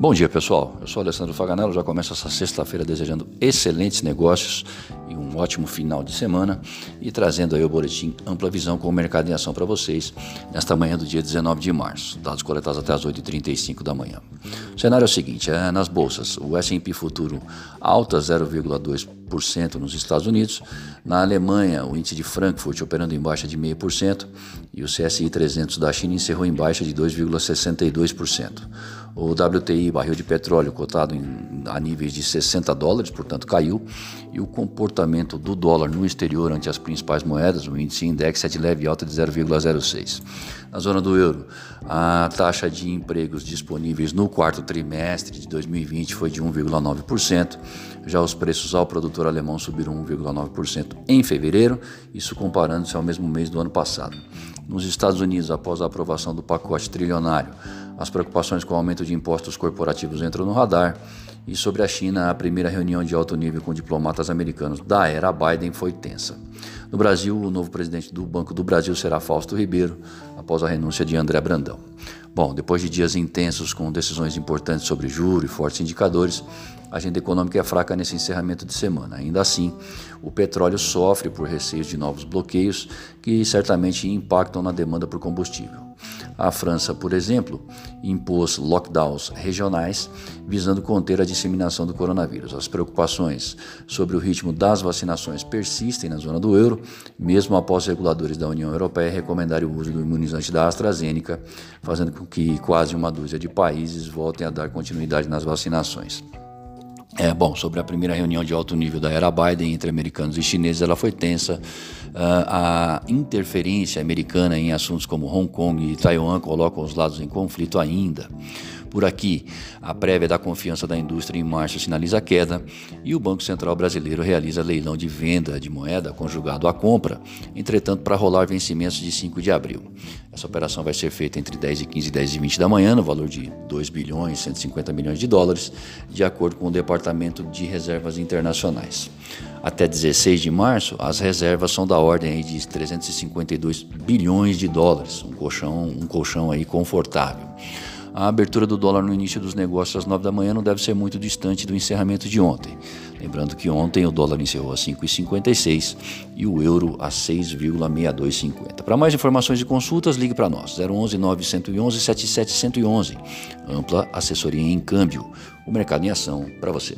Bom dia, pessoal. Eu sou Alessandro Faganello. Já começo essa sexta-feira desejando excelentes negócios e um ótimo final de semana e trazendo aí o boletim Ampla Visão com o mercado em ação para vocês nesta manhã do dia 19 de março. Dados coletados até as 8h35 da manhã. O cenário é o seguinte: é, nas bolsas, o S&P futuro alta 0,2% nos Estados Unidos. Na Alemanha, o índice de Frankfurt operando em baixa de 0,5% e o CSI 300 da China encerrou em baixa de 2,62%. O WTI, barril de petróleo, cotado em, a níveis de 60 dólares, portanto caiu, e o comportamento do dólar no exterior ante as principais moedas, o índice index é de leve alta de 0,06. Na zona do euro, a taxa de empregos disponíveis no quarto trimestre de 2020 foi de 1,9%, já os preços ao produtor alemão subiram 1,9% em fevereiro, isso comparando-se ao mesmo mês do ano passado. Nos Estados Unidos, após a aprovação do pacote trilionário, as preocupações com o aumento de impostos corporativos entram no radar. E sobre a China, a primeira reunião de alto nível com diplomatas americanos da era Biden foi tensa. No Brasil, o novo presidente do Banco do Brasil será Fausto Ribeiro, após a renúncia de André Brandão. Bom, depois de dias intensos com decisões importantes sobre juros e fortes indicadores, a agenda econômica é fraca nesse encerramento de semana. Ainda assim, o petróleo sofre por receios de novos bloqueios que certamente impactam na demanda por combustível. A França, por exemplo, impôs lockdowns regionais visando conter a disseminação do coronavírus. As preocupações sobre o ritmo das vacinações persistem na zona do euro, mesmo após reguladores da União Europeia recomendarem o uso do imunizante da AstraZeneca, fazendo com que quase uma dúzia de países voltem a dar continuidade nas vacinações. É, bom, sobre a primeira reunião de alto nível da era Biden entre americanos e chineses, ela foi tensa. Uh, a interferência americana em assuntos como Hong Kong e Taiwan colocam os lados em conflito ainda. Por aqui, a prévia da confiança da indústria em março sinaliza queda e o Banco Central Brasileiro realiza leilão de venda de moeda conjugado à compra, entretanto, para rolar vencimentos de 5 de abril. Essa operação vai ser feita entre 10 e 15 e 10 e 20 da manhã, no valor de 2 bilhões 150 milhões de dólares, de acordo com o Departamento de Reservas Internacionais. Até 16 de março, as reservas são da ordem de 352 bilhões de dólares, um colchão, um colchão aí confortável. A abertura do dólar no início dos negócios às 9 da manhã não deve ser muito distante do encerramento de ontem. Lembrando que ontem o dólar encerrou a 5,56 e o euro a 6,6250. Para mais informações e consultas, ligue para nós, 011 911 7711. Ampla assessoria em câmbio. O mercado em ação para você.